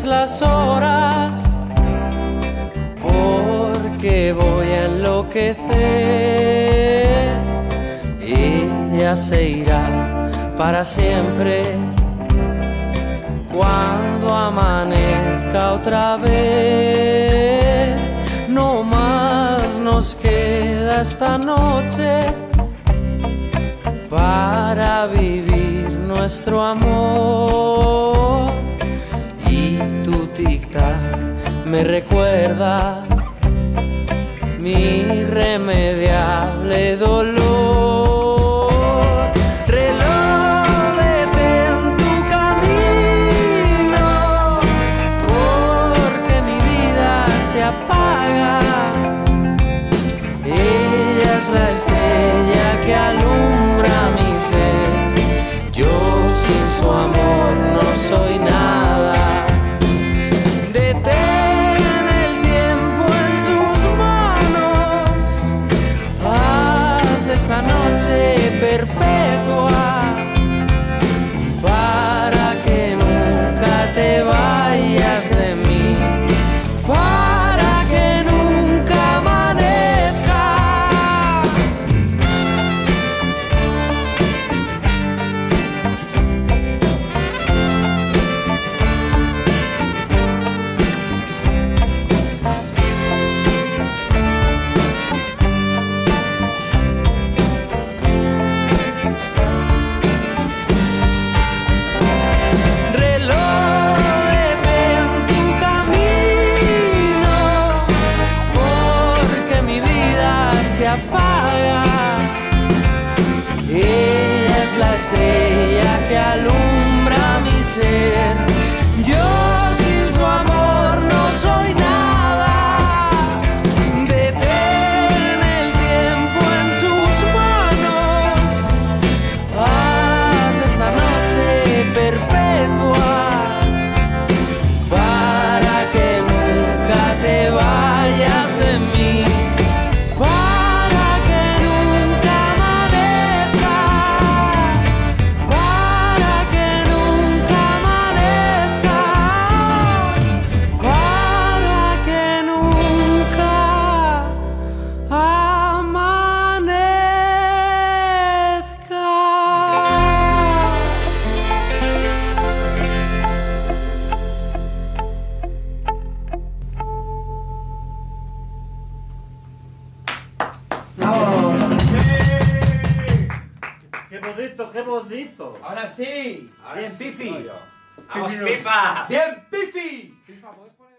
las horas porque voy a enloquecer. Ella se irá para siempre cuando amanezca otra vez. No más nos queda esta noche para vivir nuestro amor. Me recuerda mi irremediable dolor. Reloj, detén tu camino, porque mi vida se apaga. Ella es la estrella que alumbra mi ser. Yo sin su amor no se apaga. Ella es la estrella que alumbra mi ser. Bonito, qué bonito! Ahora sí. Ahora Bien, sí, Pifi. ¡Vamos, pipa! Bien, Pifi. Pifa, ¿puedes poner